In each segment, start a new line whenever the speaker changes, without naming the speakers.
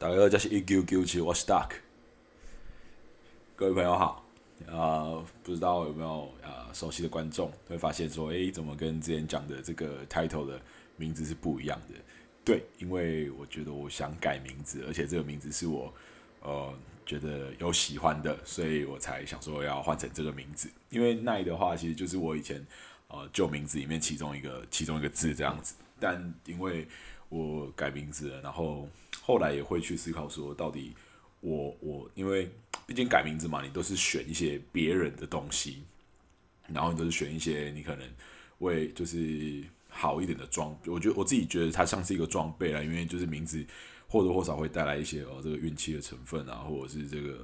大家好，这是一九九七，我是 Duck。各位朋友好，啊，不知道有没有啊熟悉的观众会发现说，诶，怎么跟之前讲的这个 title 的名字是不一样的？对，因为我觉得我想改名字，而且这个名字是我呃觉得有喜欢的，所以我才想说要换成这个名字。因为奈的话，其实就是我以前呃旧名字里面其中一个其中一个字这样子，但因为我改名字了，然后后来也会去思考说，到底我我因为毕竟改名字嘛，你都是选一些别人的东西，然后你都是选一些你可能为就是好一点的装，我觉得我自己觉得它像是一个装备啦，因为就是名字或多或少会带来一些哦这个运气的成分啊，或者是这个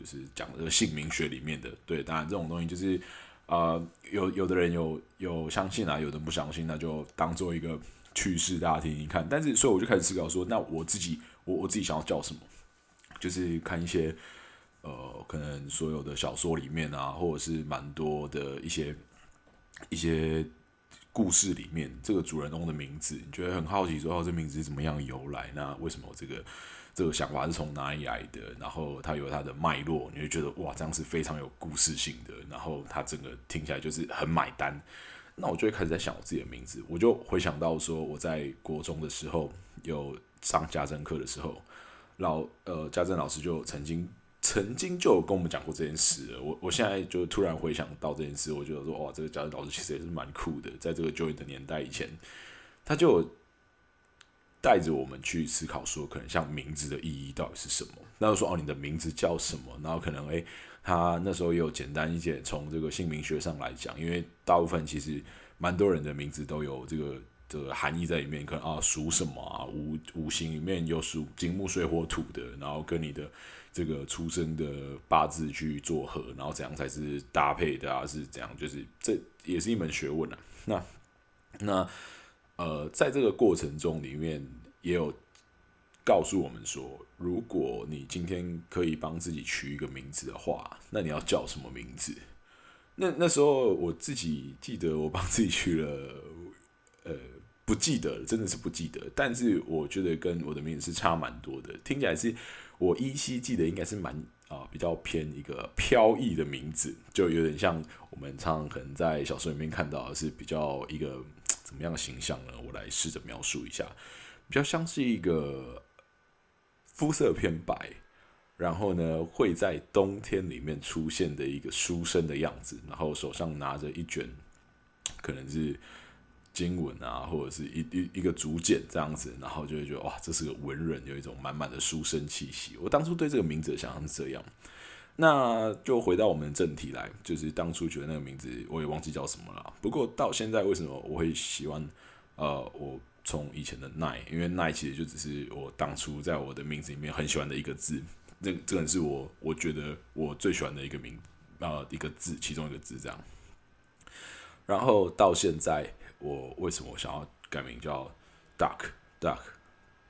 就是讲这个姓名学里面的，对，当然这种东西就是呃有有的人有有相信啊，有的不相信，那就当做一个。趣事大家听听看，但是所以我就开始思考说，那我自己我我自己想要叫什么？就是看一些呃，可能所有的小说里面啊，或者是蛮多的一些一些故事里面，这个主人公的名字，你觉得很好奇，说哦，这名字是怎么样由来？那为什么这个这个想法是从哪里来的？然后它有它的脉络，你就觉得哇，这样是非常有故事性的，然后它整个听起来就是很买单。那我就会开始在想我自己的名字，我就回想到说我在国中的时候有上家政课的时候，老呃家政老师就曾经曾经就有跟我们讲过这件事。我我现在就突然回想到这件事，我觉得说哇，这个家政老师其实也是蛮酷的，在这个就业的年代以前，他就带着我们去思考说，可能像名字的意义到底是什么。那就说哦，你的名字叫什么？然后可能诶。他那时候也有简单一些从这个姓名学上来讲，因为大部分其实蛮多人的名字都有这个这个含义在里面，可能啊属什么啊五五行里面有属金木水火土的，然后跟你的这个出生的八字去做合，然后怎样才是搭配的啊？是怎样？就是这也是一门学问啊。那那呃，在这个过程中里面也有。告诉我们说，如果你今天可以帮自己取一个名字的话，那你要叫什么名字？那那时候我自己记得，我帮自己取了，呃，不记得了，真的是不记得。但是我觉得跟我的名字是差蛮多的，听起来是我依稀记得，应该是蛮啊比较偏一个飘逸的名字，就有点像我们常常可能在小说里面看到的是比较一个 怎么样的形象呢？我来试着描述一下，比较像是一个。肤色偏白，然后呢，会在冬天里面出现的一个书生的样子，然后手上拿着一卷，可能是经文啊，或者是一一一个竹简这样子，然后就会觉得哇，这是个文人，有一种满满的书生气息。我当初对这个名字想象是这样，那就回到我们的正题来，就是当初觉得那个名字我也忘记叫什么了。不过到现在，为什么我会喜欢？呃，我。从以前的奈，因为奈其实就只是我当初在我的名字里面很喜欢的一个字，这这个是我我觉得我最喜欢的一个名，呃，一个字，其中一个字这样。然后到现在，我为什么想要改名叫 Duck Duck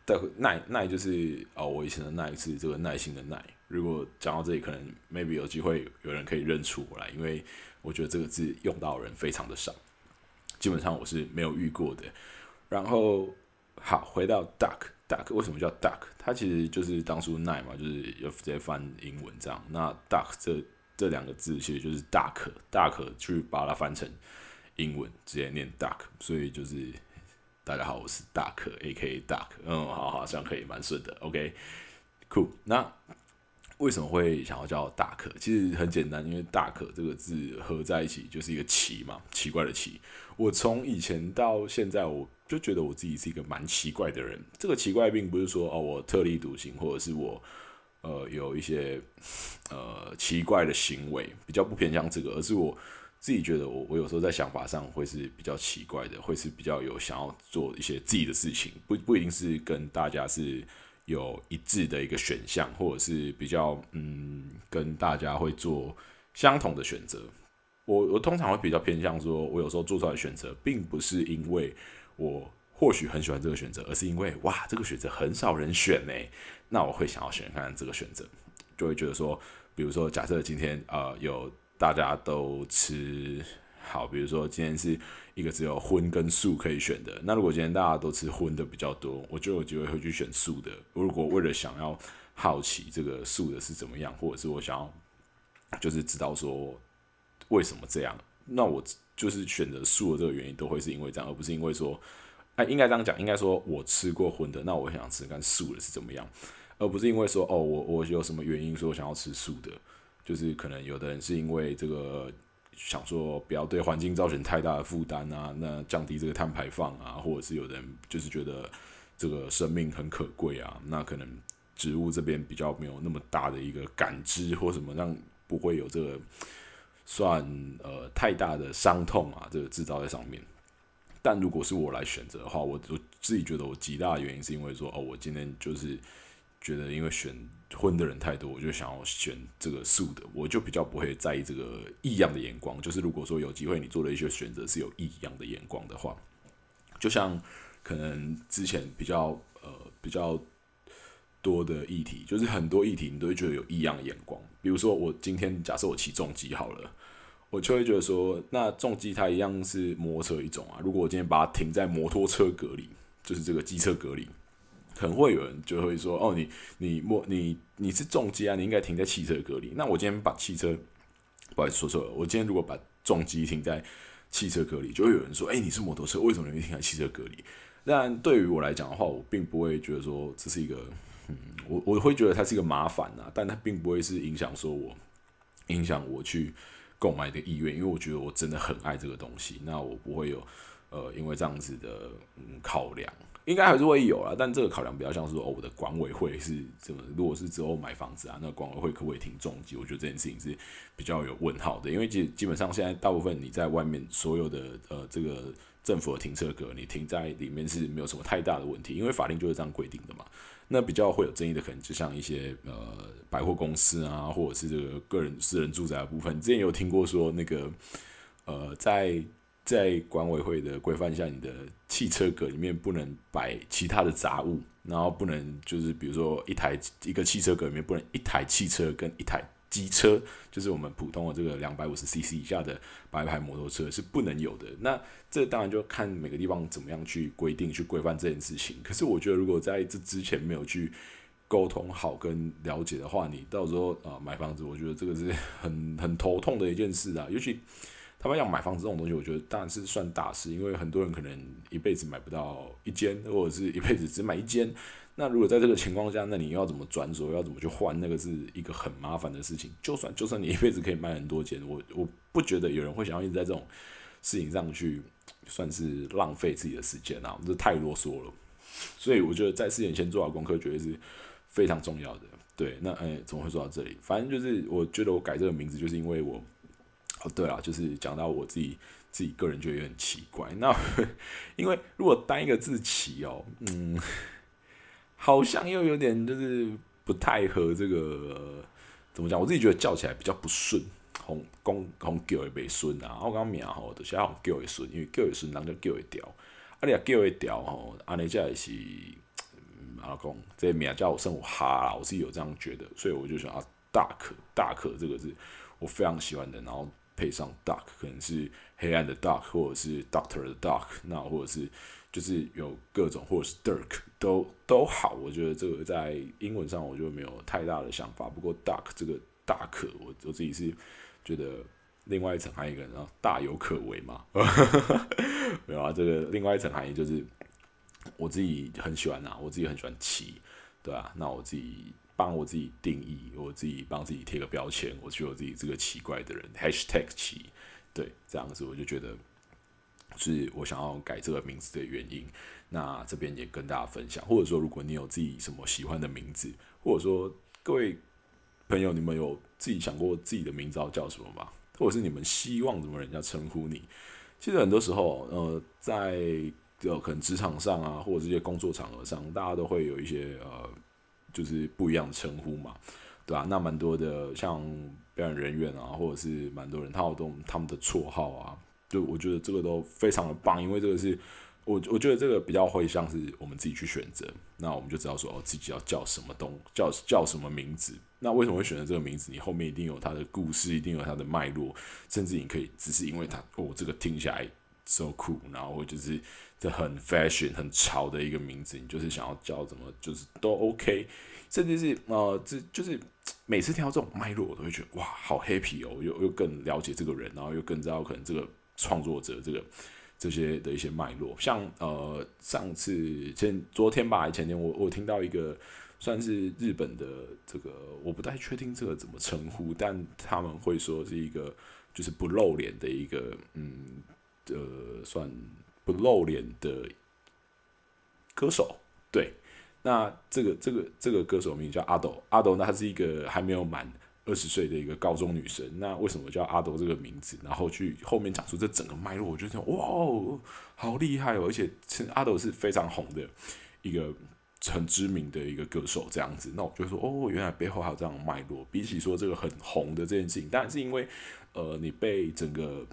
Duck 奈奈就是哦，我以前的奈是这个耐心的耐。如果讲到这里，可能 maybe 有机会有人可以认出我来，因为我觉得这个字用到人非常的少，基本上我是没有遇过的。然后好，回到 duck duck 为什么叫 duck？它其实就是当初奈嘛，就是要直接翻英文这样。那 duck 这这两个字其实就是大可大可去把它翻成英文，直接念 duck。所以就是大家好，我是 duck，AK duck。嗯，好好像可以蛮顺的。OK，cool。那为什么会想要叫 duck？？其实很简单，因为 duck 这个字合在一起就是一个奇嘛，奇怪的奇。我从以前到现在，我就觉得我自己是一个蛮奇怪的人。这个奇怪并不是说哦，我特立独行，或者是我呃有一些呃奇怪的行为，比较不偏向这个，而是我自己觉得我我有时候在想法上会是比较奇怪的，会是比较有想要做一些自己的事情，不不一定是跟大家是有一致的一个选项，或者是比较嗯跟大家会做相同的选择。我我通常会比较偏向说，我有时候做出来选择，并不是因为。我或许很喜欢这个选择，而是因为哇，这个选择很少人选呢。那我会想要选看这个选择，就会觉得说，比如说，假设今天呃有大家都吃好，比如说今天是一个只有荤跟素可以选的，那如果今天大家都吃荤的比较多，我就有机会会去选素的。如果为了想要好奇这个素的是怎么样，或者是我想要就是知道说为什么这样，那我就是选择素的这个原因都会是因为这样，而不是因为说，哎，应该这样讲，应该说我吃过荤的，那我想吃看素的是怎么样，而不是因为说哦，我我有什么原因说想要吃素的，就是可能有的人是因为这个。想说不要对环境造成太大的负担啊，那降低这个碳排放啊，或者是有的人就是觉得这个生命很可贵啊，那可能植物这边比较没有那么大的一个感知或什么，让不会有这个算呃太大的伤痛啊，这个制造在上面。但如果是我来选择的话，我我自己觉得我极大的原因是因为说哦，我今天就是觉得因为选。荤的人太多，我就想要选这个素的，我就比较不会在意这个异样的眼光。就是如果说有机会你做了一些选择是有异样的眼光的话，就像可能之前比较呃比较多的议题，就是很多议题你都会觉得有异样的眼光。比如说我今天假设我骑重机好了，我就会觉得说，那重机它一样是摩托车一种啊。如果我今天把它停在摩托车隔离，就是这个机车隔离。可能会有人就会说：“哦，你你莫你你是重机啊，你应该停在汽车隔离。”那我今天把汽车，不好意思说错了。我今天如果把重机停在汽车隔离，就会有人说：“哎，你是摩托车，为什么你停在汽车隔离？”但对于我来讲的话，我并不会觉得说这是一个，嗯，我我会觉得它是一个麻烦呐，但它并不会是影响说我影响我去购买的意愿，因为我觉得我真的很爱这个东西，那我不会有呃因为这样子的嗯考量。应该还是会有啦，但这个考量比较像是说，哦，我的管委会是怎么？如果是之后买房子啊，那管委会可不可以停重机？我觉得这件事情是比较有问号的，因为基基本上现在大部分你在外面所有的呃这个政府的停车格，你停在里面是没有什么太大的问题，因为法令就是这样规定的嘛。那比较会有争议的，可能就像一些呃百货公司啊，或者是这个个人私人住宅的部分。之前有听过说那个呃在。在管委会的规范下，你的汽车格里面不能摆其他的杂物，然后不能就是比如说一台一个汽车格里面不能一台汽车跟一台机车，就是我们普通的这个两百五十 CC 以下的白牌摩托车是不能有的。那这当然就看每个地方怎么样去规定去规范这件事情。可是我觉得如果在这之前没有去沟通好跟了解的话，你到时候啊买房子，我觉得这个是很 很头痛的一件事啊，尤其。他们要买房子这种东西，我觉得当然是算大事，因为很多人可能一辈子买不到一间，或者是一辈子只买一间。那如果在这个情况下，那你要怎么转手，要怎么去换，那个是一个很麻烦的事情。就算就算你一辈子可以卖很多钱，我我不觉得有人会想要一直在这种事情上去算是浪费自己的时间啊，这太啰嗦了。所以我觉得在事前先做好功课，绝对是非常重要的。对，那哎，怎么会说到这里？反正就是我觉得我改这个名字，就是因为我。哦，对了，就是讲到我自己自己个人觉得有点奇怪。那 因为如果单一个字起哦，嗯，好像又有点就是不太合这个怎么讲？我自己觉得叫起来比较不顺，红公红叫会被顺啊。我讲名吼，就是红叫会顺，因为叫会顺，人就叫会调。啊，你叫会调吼，安尼才是阿公这名叫我生活哈，我是有这样觉得，所以我就想啊，大可大可这个字我非常喜欢的，然后。配上 dark 可能是黑暗的 dark，或者是 doctor 的 dark，那或者是就是有各种，或者是 dark 都都好。我觉得这个在英文上我就没有太大的想法。不过 duck 这个大可，我我自己是觉得另外一层含义，然后大有可为嘛。没有啊，这个另外一层含义就是我自己很喜欢啊，我自己很喜欢骑，对啊，那我自己。帮我自己定义，我自己帮自己贴个标签，我觉得我自己这个奇怪的人，#hashtag 奇，对，这样子我就觉得是我想要改这个名字的原因。那这边也跟大家分享，或者说如果你有自己什么喜欢的名字，或者说各位朋友，你们有自己想过自己的名字叫什么吗？或者是你们希望怎么人家称呼你？其实很多时候，呃，在呃可能职场上啊，或者这些工作场合上，大家都会有一些呃。就是不一样的称呼嘛，对吧？那蛮多的像表演人员啊，或者是蛮多人，他有都他们的绰号啊，就我觉得这个都非常的棒，因为这个是我我觉得这个比较会像是我们自己去选择，那我们就知道说哦，自己要叫什么东叫叫什么名字。那为什么会选择这个名字？你后面一定有它的故事，一定有它的脉络，甚至你可以只是因为它哦，这个听起来 so cool，然后就是这很 fashion 很潮的一个名字，你就是想要叫怎么就是都 OK，甚至是呃，这就是每次听到这种脉络，我都会觉得哇，好 happy 哦，又又更了解这个人，然后又更知道可能这个创作者这个这些的一些脉络。像呃，上次前昨天吧，前天我我听到一个。算是日本的这个，我不太确定这个怎么称呼，但他们会说是一个就是不露脸的一个，嗯，呃，算不露脸的歌手。对，那这个这个这个歌手名叫阿斗，阿斗那他是一个还没有满二十岁的一个高中女生。那为什么叫阿斗这个名字？然后去后面讲出这整个脉络，我觉得哇，好厉害哦！而且阿斗是非常红的一个。很知名的一个歌手这样子，那我就说哦，原来背后还有这样脉络。比起说这个很红的这件事情，当然是因为呃，你被整个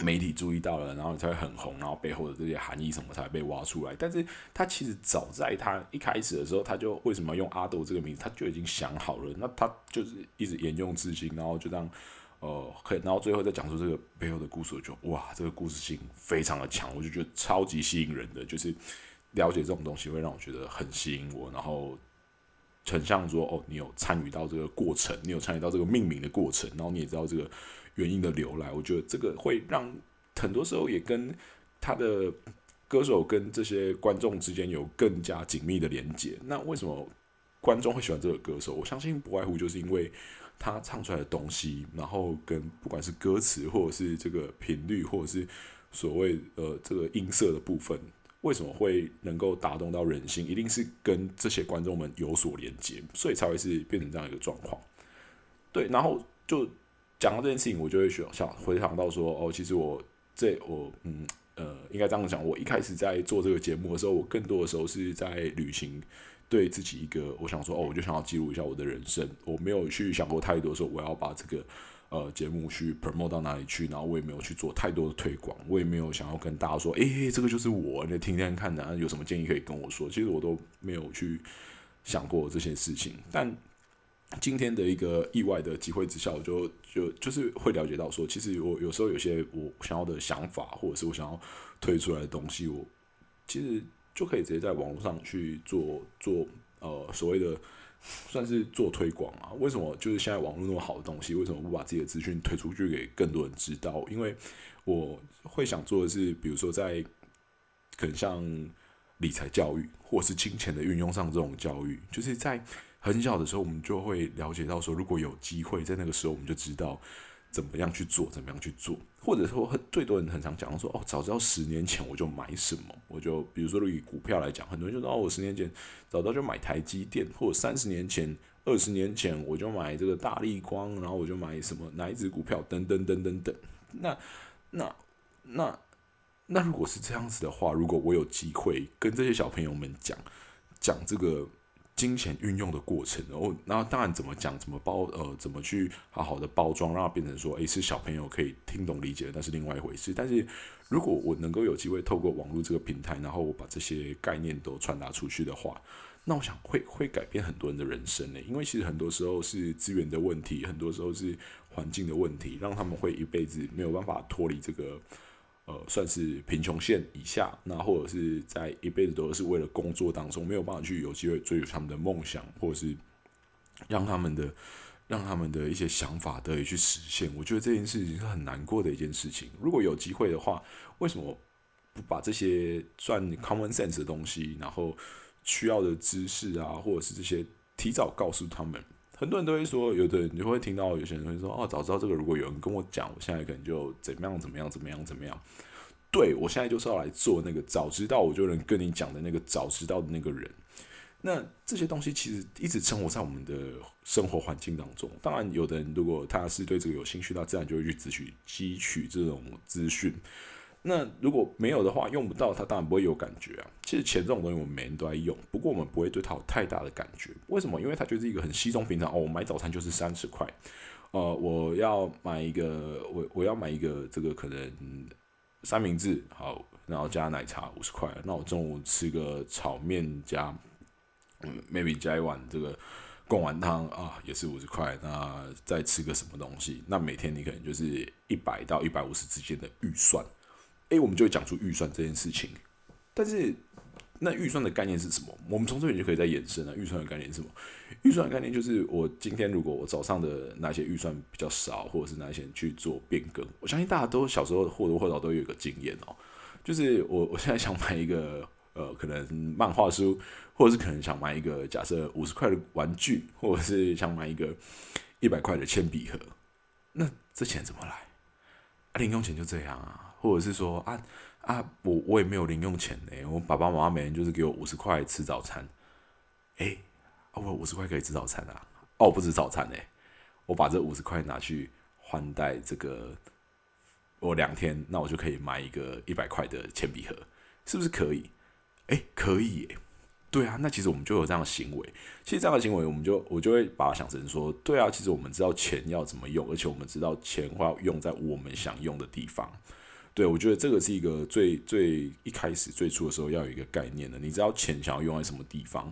媒体注意到了，然后你才会很红，然后背后的这些含义什么才被挖出来。但是他其实早在他一开始的时候，他就为什么用阿斗这个名字，他就已经想好了。那他就是一直沿用至今，然后就这样呃，然后最后再讲出这个背后的故事，就哇，这个故事性非常的强，我就觉得超级吸引人的，就是。了解这种东西会让我觉得很吸引我，然后很像说哦，你有参与到这个过程，你有参与到这个命名的过程，然后你也知道这个原因的流来。我觉得这个会让很多时候也跟他的歌手跟这些观众之间有更加紧密的连接。那为什么观众会喜欢这个歌手？我相信不外乎就是因为他唱出来的东西，然后跟不管是歌词，或者是这个频率，或者是所谓呃这个音色的部分。为什么会能够打动到人心？一定是跟这些观众们有所连接，所以才会是变成这样一个状况。对，然后就讲到这件事情，我就会想想回想到说，哦，其实我这我嗯呃，应该这样讲，我一开始在做这个节目的时候，我更多的时候是在旅行，对自己一个，我想说，哦，我就想要记录一下我的人生，我没有去想过太多，说我要把这个。呃，节目去 promote 到哪里去？然后我也没有去做太多的推广，我也没有想要跟大家说，诶，这个就是我，你听听看的，有什么建议可以跟我说。其实我都没有去想过这些事情。但今天的一个意外的机会之下，我就就就是会了解到说，其实我有时候有些我想要的想法，或者是我想要推出来的东西，我其实就可以直接在网络上去做做呃所谓的。算是做推广啊？为什么就是现在网络那么好的东西，为什么不把自己的资讯推出去给更多人知道？因为我会想做的是，比如说在可能像理财教育或是金钱的运用上这种教育，就是在很小的时候，我们就会了解到说，如果有机会在那个时候，我们就知道。怎么样去做？怎么样去做？或者说，很最多人很常讲说，哦，早知道十年前我就买什么，我就比如说以股票来讲，很多人就说，哦，我十年前早知道就买台积电，或者三十年前、二十年前我就买这个大力光，然后我就买什么哪一只股票，等等等等等。那那那那如果是这样子的话，如果我有机会跟这些小朋友们讲讲这个。金钱运用的过程，然后，那当然怎么讲，怎么包，呃，怎么去好好的包装，让它变成说，诶，是小朋友可以听懂理解的，那是另外一回事。但是如果我能够有机会透过网络这个平台，然后我把这些概念都传达出去的话，那我想会会改变很多人的人生呢。因为其实很多时候是资源的问题，很多时候是环境的问题，让他们会一辈子没有办法脱离这个。呃，算是贫穷线以下，那或者是在一辈子都是为了工作当中没有办法去有机会追求他们的梦想，或者是让他们的让他们的一些想法得以去实现。我觉得这件事情是很难过的一件事情。如果有机会的话，为什么不把这些算 common sense 的东西，然后需要的知识啊，或者是这些提早告诉他们？很多人都会说，有的人就会听到有些人会说：“哦，早知道这个，如果有人跟我讲，我现在可能就怎么样怎么样怎么样怎么样。”对我现在就是要来做那个早知道我就能跟你讲的那个早知道的那个人。那这些东西其实一直生活在我们的生活环境当中。当然，有的人如果他是对这个有兴趣，他自然就会去汲取汲取这种资讯。那如果没有的话，用不到它当然不会有感觉啊。其实钱这种东西，我们每人都在用，不过我们不会对它有太大的感觉。为什么？因为它就是一个很稀松平常哦。我买早餐就是三十块，呃，我要买一个，我我要买一个这个可能三明治，好然后加奶茶五十块。那我中午吃个炒面加，嗯，maybe 加一碗这个贡丸汤啊，也是五十块。那再吃个什么东西？那每天你可能就是一百到一百五十之间的预算。诶，我们就会讲出预算这件事情。但是那预算的概念是什么？我们从这里就可以再延伸了。预算的概念是什么？预算的概念就是我今天如果我早上的那些预算比较少，或者是哪些去做变更，我相信大家都小时候或多或少都有一个经验哦。就是我我现在想买一个呃，可能漫画书，或者是可能想买一个假设五十块的玩具，或者是想买一个一百块的铅笔盒，那这钱怎么来？零用钱就这样啊，或者是说啊。啊，我我也没有零用钱呢。我爸爸妈妈每人就是给我五十块吃早餐。哎，我五十块可以吃早餐啊？哦，不吃早餐呢。我把这五十块拿去换代这个，我两天，那我就可以买一个一百块的铅笔盒，是不是可以？哎，可以。对啊，那其实我们就有这样的行为。其实这样的行为，我们就我就会把它想成说，对啊，其实我们知道钱要怎么用，而且我们知道钱要用在我们想用的地方。对，我觉得这个是一个最最一开始最初的时候要有一个概念的。你知道钱想要用在什么地方？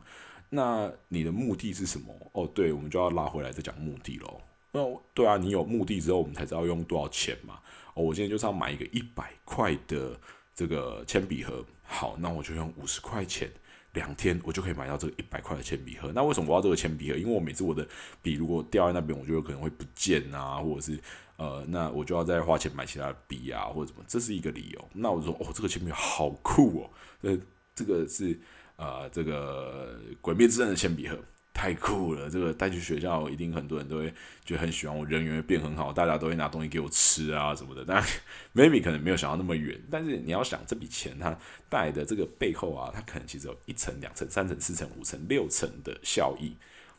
那你的目的是什么？哦，对，我们就要拉回来再讲目的喽。那对啊，你有目的之后，我们才知道用多少钱嘛。哦，我今天就是要买一个一百块的这个铅笔盒，好，那我就用五十块钱，两天我就可以买到这个一百块的铅笔盒。那为什么我要这个铅笔盒？因为我每次我的笔如果掉在那边，我觉得可能会不见啊，或者是。呃，那我就要再花钱买其他的笔啊，或者什么，这是一个理由。那我说，哦，这个铅笔好酷哦，呃，这个是呃，这个《鬼灭之刃》的铅笔盒，太酷了。这个带去学校，一定很多人都会觉得很喜欢。我人缘变很好，大家都会拿东西给我吃啊什么的。但 maybe 可能没有想到那么远，但是你要想这笔钱它带的这个背后啊，它可能其实有一层、两层、三层、四层、五层、六层的效益。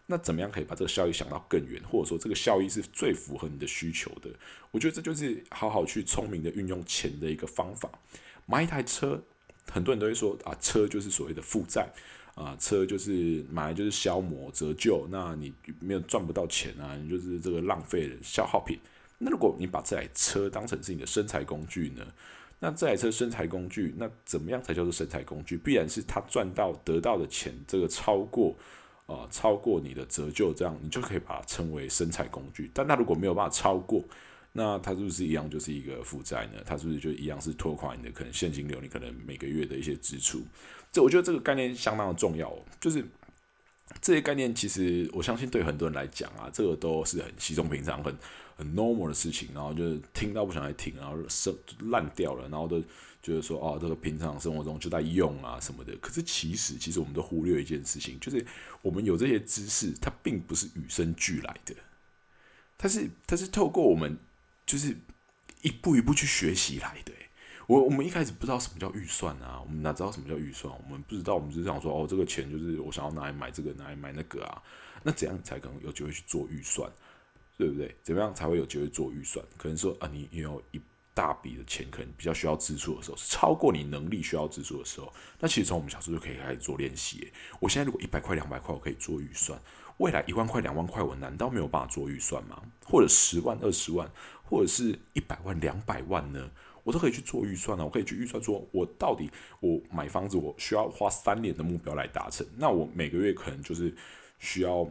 那怎么样可以把这个效益想到更远，或者说这个效益是最符合你的需求的？我觉得这就是好好去聪明的运用钱的一个方法。买一台车，很多人都会说啊，车就是所谓的负债啊，车就是买来就是消磨折旧，那你没有赚不到钱啊，你就是这个浪费的消耗品。那如果你把这台车当成是你的生财工具呢？那这台车生财工具，那怎么样才叫做生财工具？必然是他赚到得到的钱，这个超过。啊，超过你的折旧，这样你就可以把它称为生产工具。但它如果没有办法超过，那它是不是一样就是一个负债呢？它是不是就一样是拖垮你的可能现金流？你可能每个月的一些支出。这我觉得这个概念相当的重要。就是这些概念，其实我相信对很多人来讲啊，这个都是很稀松平常、很很 normal 的事情。然后就是听到不想再听，然后生烂掉了，然后都。就是说，哦，这个平常生活中就在用啊什么的。可是其实，其实我们都忽略一件事情，就是我们有这些知识，它并不是与生俱来的，它是它是透过我们就是一步一步去学习来的。我我们一开始不知道什么叫预算啊，我们哪知道什么叫预算？我们不知道，我们只是想说，哦，这个钱就是我想要拿来买这个，拿来买那个啊。那怎样才可能有机会去做预算？对不对？怎么样才会有机会做预算？可能说啊，你有一。大笔的钱可能比较需要支出的时候，是超过你能力需要支出的时候。那其实从我们小时候就可以开始做练习。我现在如果一百块、两百块，我可以做预算；未来一万块、两万块，我难道没有办法做预算吗？或者十万、二十万，或者是一百万、两百万呢？我都可以去做预算呢。我可以去预算，说我到底我买房子，我需要花三年的目标来达成。那我每个月可能就是需要。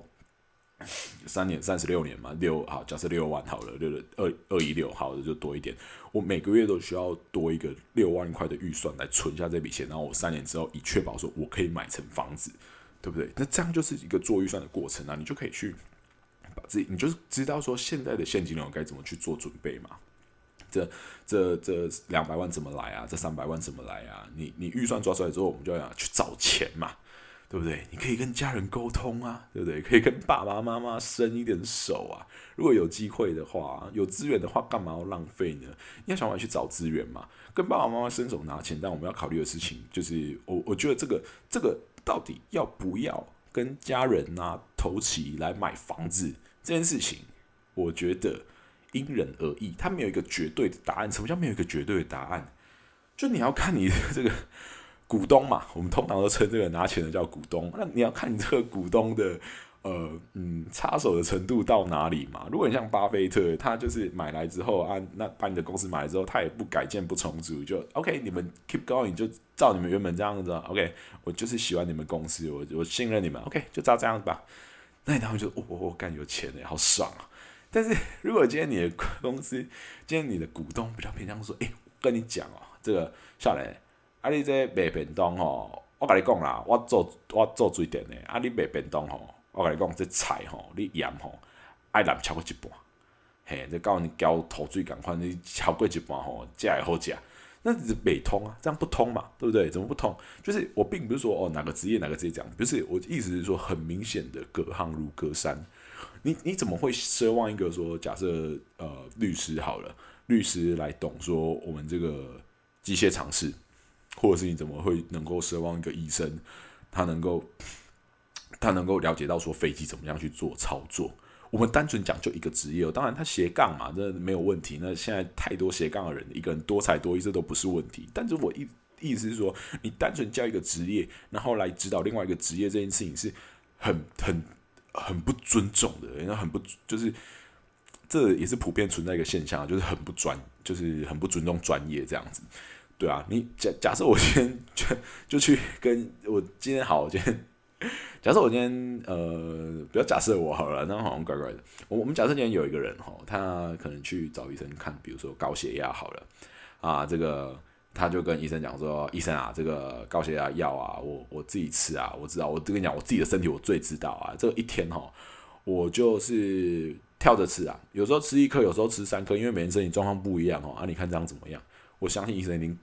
三年三十六年嘛，六好，假设六万好了，六二二一六好的就多一点。我每个月都需要多一个六万块的预算来存下这笔钱，然后我三年之后以确保说我可以买成房子，对不对？那这样就是一个做预算的过程啊，你就可以去把自己，你就是知道说现在的现金流该怎么去做准备嘛。这这这两百万怎么来啊？这三百万怎么来啊？你你预算抓出来之后，我们就要去找钱嘛。对不对？你可以跟家人沟通啊，对不对？可以跟爸爸妈妈伸一点手啊。如果有机会的话，有资源的话，干嘛要浪费呢？你要想办法去找资源嘛。跟爸爸妈妈伸手拿钱，但我们要考虑的事情就是，我我觉得这个这个到底要不要跟家人啊投齐来买房子这件事情，我觉得因人而异，它没有一个绝对的答案。什么叫没有一个绝对的答案？就你要看你的这个。股东嘛，我们通常都称这个拿钱的叫股东。那你要看你这个股东的呃，嗯，插手的程度到哪里嘛？如果你像巴菲特，他就是买来之后啊，那把你的公司买来之后，他也不改建不重组，就 OK，你们 keep going，就照你们原本这样子，OK，我就是喜欢你们公司，我我信任你们，OK，就照这样子吧。那你他们就我我干有钱哎，好爽啊！但是 如果今天你的公司，今天你的股东比较偏向说，哎，跟你讲哦，这个下来，啊，你这卖便当哦，我跟你讲啦，我做我做水电的，啊，你卖便当吼。我跟你讲，这菜吼，你盐吼爱淋超过一半，嘿，这告诉你交头水赶快，你超过一半吼，食会好食，那是北通啊，这样不通嘛，对不对？怎么不通？就是我并不是说哦哪个职业哪个职业这样，不是，我意思是说很明显的隔行如隔山。你你怎么会奢望一个说假设呃律师好了，律师来懂说我们这个机械常识，或者是你怎么会能够奢望一个医生他能够？他能够了解到说飞机怎么样去做操作。我们单纯讲就一个职业，当然他斜杠嘛，这没有问题。那现在太多斜杠的人，一个人多才多艺，这都不是问题。但是我意意思是说，你单纯教一个职业，然后来指导另外一个职业，这件事情是很很很不尊重的，人家很不就是这也是普遍存在一个现象，就是很不专，就是很不尊重专业这样子。对啊，你假假设我今天就就去跟我今天好，我今天。假设我今天呃，不要假设我好了，那好像怪怪的。我我们假设今天有一个人哈，他可能去找医生看，比如说高血压好了啊，这个他就跟医生讲说，医生啊，这个高血压药啊，我我自己吃啊，我知道，我跟你讲，我自己的身体我最知道啊，这一天哈，我就是跳着吃啊，有时候吃一颗，有时候吃三颗，因为每人身体状况不一样哦。啊，你看这样怎么样？我相信医生已经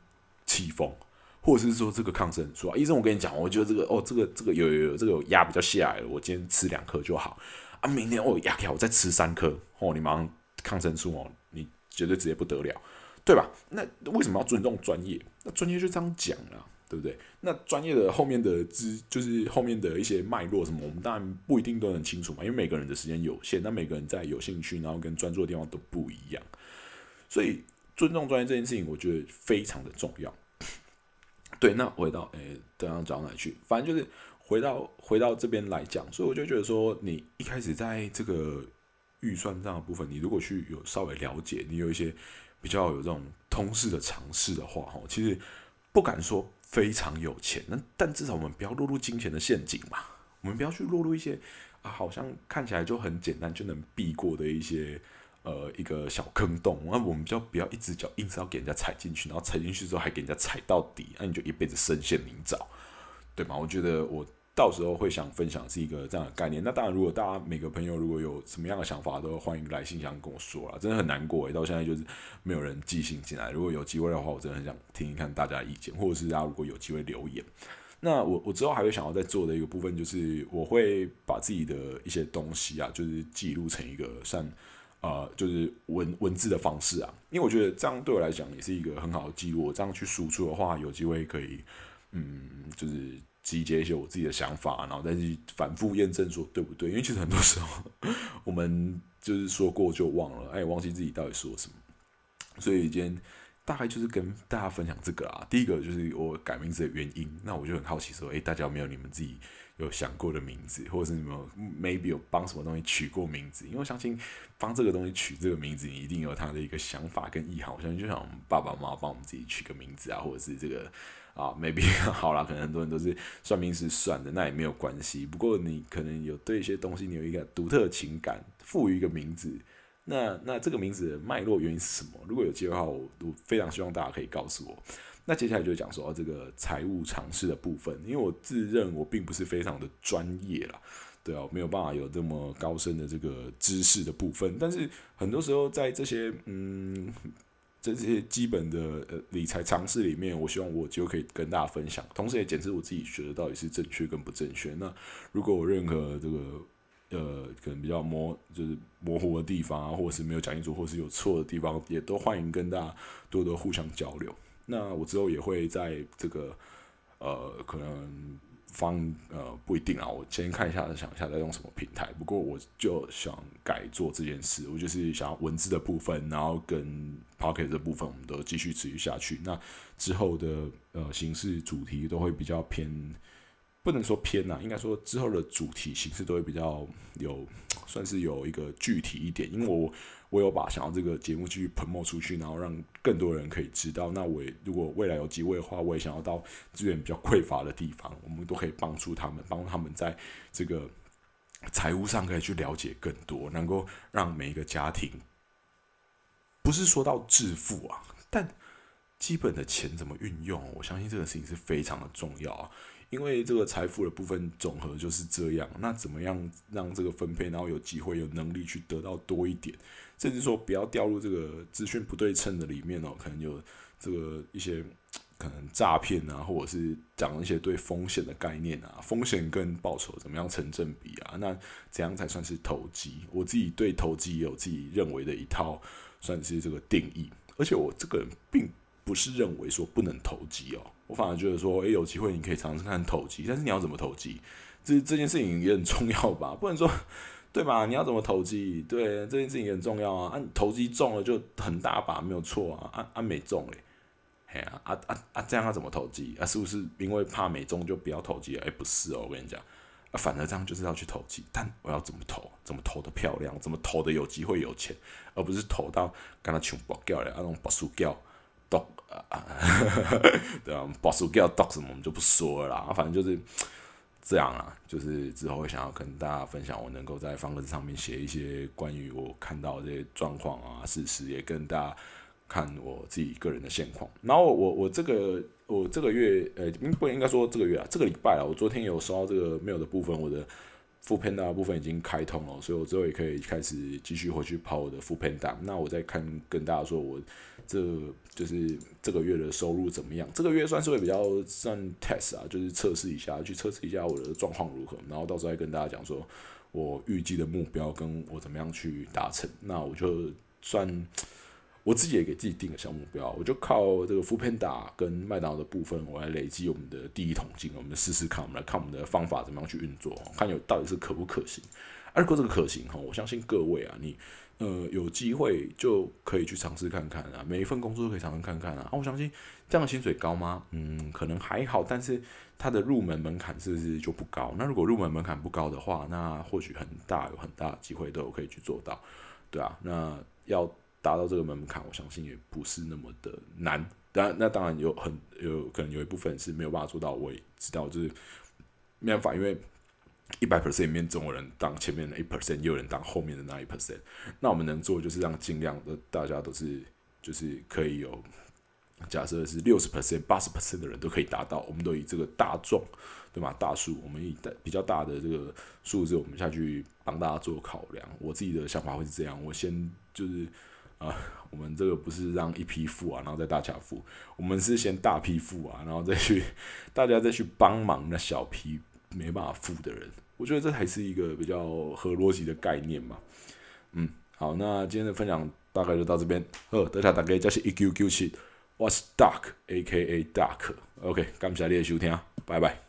气疯。或者是说这个抗生素啊，医生，我跟你讲，我觉得这个哦，这个这个有有有这个有压比较下来了，我今天吃两颗就好啊，明天哦压掉我再吃三颗哦，你马上抗生素哦，你绝对直接不得了，对吧？那为什么要尊重专业？那专业就这样讲了，对不对？那专业的后面的知就是后面的一些脉络什么，我们当然不一定都能清楚嘛，因为每个人的时间有限，那每个人在有兴趣然后跟专注的地方都不一样，所以尊重专业这件事情，我觉得非常的重要。对，那回到诶，这样讲哪去？反正就是回到回到这边来讲，所以我就觉得说，你一开始在这个预算这样的部分，你如果去有稍微了解，你有一些比较有这种通识的尝试的话，哈，其实不敢说非常有钱，那但至少我们不要落入金钱的陷阱嘛，我们不要去落入一些啊，好像看起来就很简单就能避过的一些。呃，一个小坑洞，那我们就不要一只脚硬是要给人家踩进去，然后踩进去之后还给人家踩到底，那你就一辈子深陷泥沼，对吗？我觉得我到时候会想分享是一个这样的概念。那当然，如果大家每个朋友如果有什么样的想法，都欢迎来信箱跟我说了。真的很难过诶，到现在就是没有人寄信进来。如果有机会的话，我真的很想听一看大家的意见，或者是大家如果有机会留言。那我我之后还会想要再做的一个部分，就是我会把自己的一些东西啊，就是记录成一个像。呃，就是文文字的方式啊，因为我觉得这样对我来讲也是一个很好的记录。我这样去输出的话，有机会可以，嗯，就是集结一些我自己的想法，然后再去反复验证说对不对。因为其实很多时候我们就是说过就忘了，哎，忘记自己到底说什么。所以今天大概就是跟大家分享这个啊。第一个就是我改名字的原因，那我就很好奇说，哎，大家有没有你们自己？有想过的名字，或者是你们 maybe 有帮什么东西取过名字？因为我相信帮这个东西取这个名字，你一定有他的一个想法跟意好。我相信就像我们爸爸妈妈帮我们自己取个名字啊，或者是这个啊，maybe 好啦，可能很多人都是算命是算的，那也没有关系。不过你可能有对一些东西，你有一个独特的情感，赋予一个名字。那那这个名字的脉络原因是什么？如果有机会的话，我我非常希望大家可以告诉我。那接下来就讲说这个财务常识的部分，因为我自认我并不是非常的专业啦，对啊，没有办法有这么高深的这个知识的部分，但是很多时候在这些嗯在这些基本的呃理财常识里面，我希望我就可以跟大家分享，同时也检测我自己学的到底是正确跟不正确。那如果我任何这个呃可能比较模就是模糊的地方啊，或者是没有讲清楚，或是有错的地方，也都欢迎跟大家多多互相交流。那我之后也会在这个呃，可能方呃不一定啊，我先看一下，想一下在用什么平台。不过我就想改做这件事，我就是想要文字的部分，然后跟 Pocket 的部分，我们都继续持续下去。那之后的呃形式主题都会比较偏不能说偏呐，应该说之后的主题形式都会比较有，算是有一个具体一点。因为我我有把想要这个节目继续喷墨出去，然后让更多人可以知道。那我也如果未来有机会的话，我也想要到资源比较匮乏的地方，我们都可以帮助他们，帮助他们在这个财务上可以去了解更多，能够让每一个家庭不是说到致富啊，但。基本的钱怎么运用？我相信这个事情是非常的重要啊，因为这个财富的部分总和就是这样。那怎么样让这个分配，然后有机会、有能力去得到多一点，甚至说不要掉入这个资讯不对称的里面哦？可能有这个一些可能诈骗啊，或者是讲一些对风险的概念啊，风险跟报酬怎么样成正比啊？那怎样才算是投机？我自己对投机也有自己认为的一套算是这个定义，而且我这个人并。不是认为说不能投机哦，我反而觉得说，诶，有机会你可以尝试看投机，但是你要怎么投机？这这件事情也很重要吧？不能说对吧？你要怎么投机？对，这件事情也很重要啊。按投机中了就很大把，没有错啊。按按没中嘞，嘿啊啊啊啊！这样要怎么投机啊？是不是因为怕没中就不要投机？诶，不是哦，我跟你讲，啊，反而这样就是要去投机，但我要怎么投？怎么投的漂亮？怎么投的有机会有钱？而不是投到跟他穷爆掉了那种爆输掉。Dog 啊，对啊，保守给要读什么我们就不说了啦，反正就是这样啦。就是之后想要跟大家分享，我能够在方格子上面写一些关于我看到这些状况啊、事实，也跟大家看我自己个人的现况。然后我我这个我这个月呃，不应该说这个月啊，这个礼拜啊，我昨天有收到这个 mail 的部分，我的副 panda 部分已经开通了，所以我之后也可以开始继续回去跑我的副 panda。那我再看跟大家说我。这就是这个月的收入怎么样？这个月算是会比较算 test 啊，就是测试一下，去测试一下我的状况如何，然后到时候再跟大家讲说，我预计的目标跟我怎么样去达成。那我就算我自己也给自己定个小目标，我就靠这个 f o o Panda 跟麦当劳的部分，我来累积我们的第一桶金，我们试试看，我们来看我们的方法怎么样去运作，看有到底是可不可行。如果这个可行哈，我相信各位啊，你。呃，有机会就可以去尝试看看啊，每一份工作都可以尝试看看啊。我相信这样的薪水高吗？嗯，可能还好，但是它的入门门槛是不是就不高？那如果入门门槛不高的话，那或许很大有很大的机会都有可以去做到，对啊。那要达到这个门槛，我相信也不是那么的难。当然，那当然有很有可能有一部分是没有办法做到，我也知道，就是没办法，因为。一百 percent 里面总有人当前面的一 percent，也有人当后面的那一 percent。那我们能做就是让尽量的大家都是就是可以有，假设是六十 percent、八十 percent 的人都可以达到，我们都以这个大众对吗？大数，我们以大比较大的这个数字，我们下去帮大家做考量。我自己的想法会是这样：我先就是啊，我们这个不是让一批付啊，然后再大家付，我们是先大批付啊，然后再去大家再去帮忙那小批。没办法付的人，我觉得这还是一个比较合逻辑的概念嘛。嗯，好，那今天的分享大概就到这边。呵，大家大概就是一九九七，我是 Duck，A K A Duck。OK，感谢你的收听，拜拜。